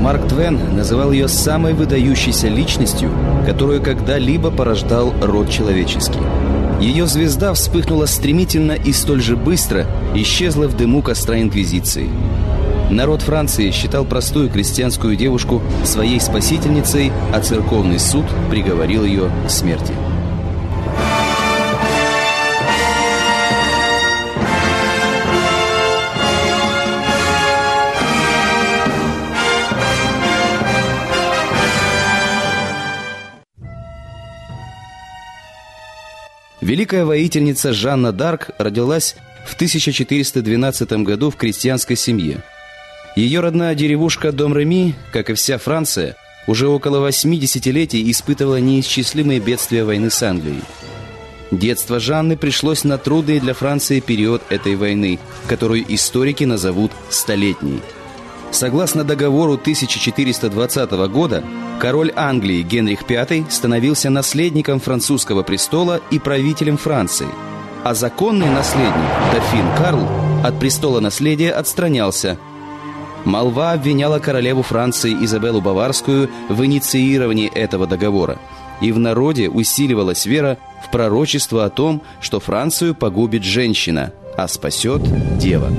Марк Твен называл ее самой выдающейся личностью, которую когда-либо порождал род человеческий. Ее звезда вспыхнула стремительно и столь же быстро исчезла в дыму костра Инквизиции. Народ Франции считал простую крестьянскую девушку своей спасительницей, а церковный суд приговорил ее к смерти. Великая воительница Жанна Дарк родилась в 1412 году в крестьянской семье. Ее родная деревушка Дом-Реми, как и вся Франция, уже около 80 летий испытывала неисчислимые бедствия войны с Англией. Детство Жанны пришлось на трудный для Франции период этой войны, которую историки назовут «столетней». Согласно договору 1420 года, король Англии Генрих V становился наследником французского престола и правителем Франции, а законный наследник, дофин Карл, от престола наследия отстранялся. Молва обвиняла королеву Франции Изабеллу Баварскую в инициировании этого договора, и в народе усиливалась вера в пророчество о том, что Францию погубит женщина, а спасет дева.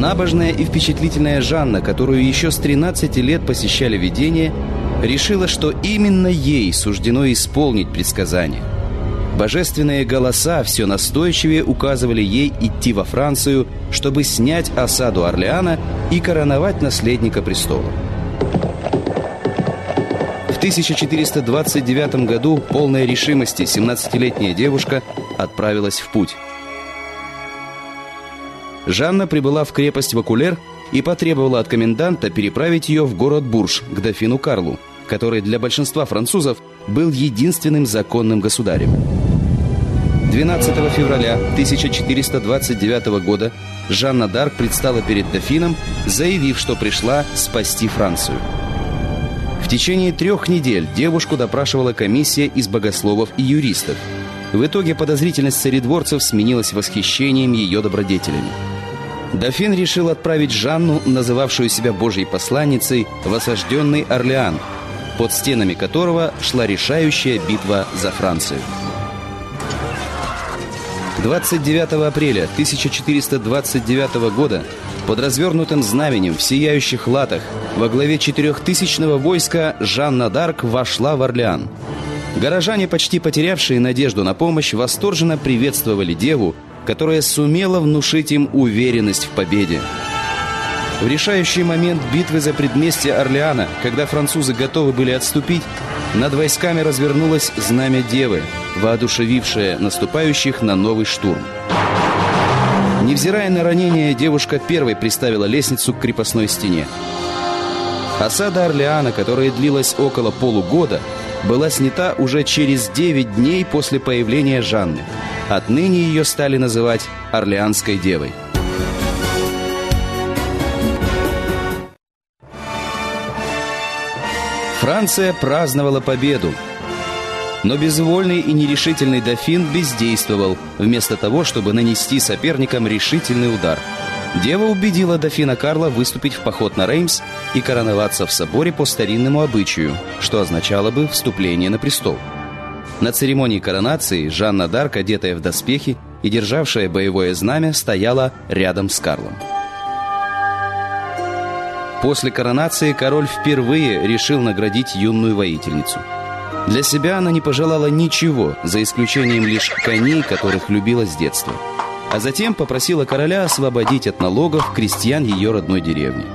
Набожная и впечатлительная Жанна, которую еще с 13 лет посещали видения, решила, что именно ей суждено исполнить предсказание. Божественные голоса все настойчивее указывали ей идти во Францию, чтобы снять осаду Орлеана и короновать наследника престола. В 1429 году полная решимости 17-летняя девушка отправилась в путь. Жанна прибыла в крепость Вакулер и потребовала от коменданта переправить ее в город Бурж к дофину Карлу, который для большинства французов был единственным законным государем. 12 февраля 1429 года Жанна Дарк предстала перед дофином, заявив, что пришла спасти Францию. В течение трех недель девушку допрашивала комиссия из богословов и юристов. В итоге подозрительность царедворцев сменилась восхищением ее добродетелями. Дофин решил отправить Жанну, называвшую себя Божьей посланницей, в осажденный Орлеан, под стенами которого шла решающая битва за Францию. 29 апреля 1429 года под развернутым знаменем в сияющих латах во главе четырехтысячного войска Жанна Дарк вошла в Орлеан. Горожане, почти потерявшие надежду на помощь, восторженно приветствовали деву, которая сумела внушить им уверенность в победе. В решающий момент битвы за предместье Орлеана, когда французы готовы были отступить, над войсками развернулось знамя Девы, воодушевившее наступающих на новый штурм. Невзирая на ранение, девушка первой приставила лестницу к крепостной стене. Осада Орлеана, которая длилась около полугода, была снята уже через 9 дней после появления Жанны. Отныне ее стали называть Орлеанской девой. Франция праздновала победу. Но безвольный и нерешительный дофин бездействовал, вместо того, чтобы нанести соперникам решительный удар – Дева убедила дофина Карла выступить в поход на Реймс и короноваться в соборе по старинному обычаю, что означало бы вступление на престол. На церемонии коронации Жанна Дарк, одетая в доспехи и державшая боевое знамя, стояла рядом с Карлом. После коронации король впервые решил наградить юную воительницу. Для себя она не пожелала ничего, за исключением лишь коней, которых любила с детства – а затем попросила короля освободить от налогов крестьян ее родной деревни.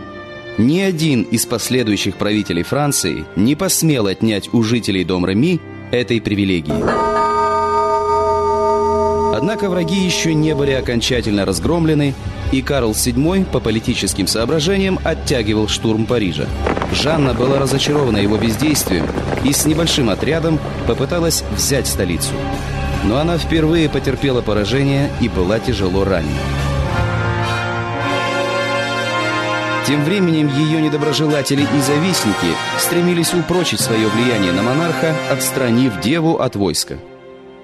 Ни один из последующих правителей Франции не посмел отнять у жителей дом Реми этой привилегии. Однако враги еще не были окончательно разгромлены, и Карл VII по политическим соображениям оттягивал штурм Парижа. Жанна была разочарована его бездействием и с небольшим отрядом попыталась взять столицу но она впервые потерпела поражение и была тяжело ранена. Тем временем ее недоброжелатели и завистники стремились упрочить свое влияние на монарха, отстранив деву от войска.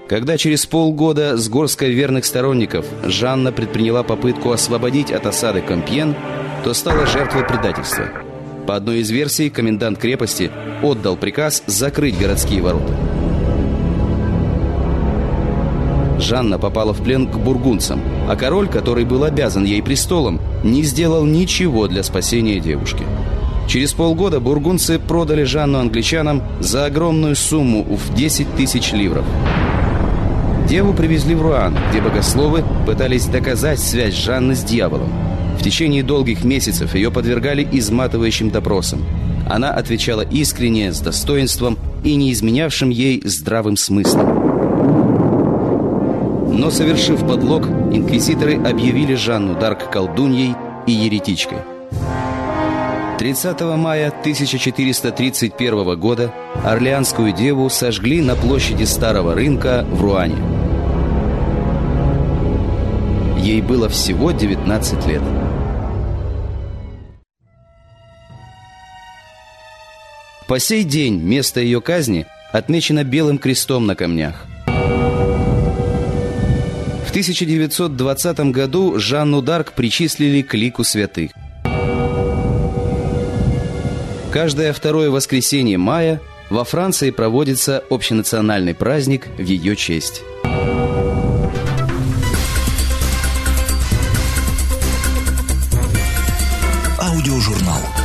Когда через полгода с горской верных сторонников Жанна предприняла попытку освободить от осады Компьен, то стала жертвой предательства. По одной из версий, комендант крепости отдал приказ закрыть городские ворота. Жанна попала в плен к бургунцам, а король, который был обязан ей престолом, не сделал ничего для спасения девушки. Через полгода бургунцы продали Жанну англичанам за огромную сумму в 10 тысяч ливров. Деву привезли в Руан, где богословы пытались доказать связь Жанны с дьяволом. В течение долгих месяцев ее подвергали изматывающим допросам. Она отвечала искренне, с достоинством и не изменявшим ей здравым смыслом. Но, совершив подлог, инквизиторы объявили Жанну Дарк колдуньей и еретичкой. 30 мая 1431 года Орлеанскую деву сожгли на площади Старого рынка в Руане. Ей было всего 19 лет. По сей день место ее казни отмечено белым крестом на камнях. 1920 году Жанну Дарк причислили к лику святых. Каждое второе воскресенье мая во Франции проводится общенациональный праздник в ее честь. Аудиожурнал.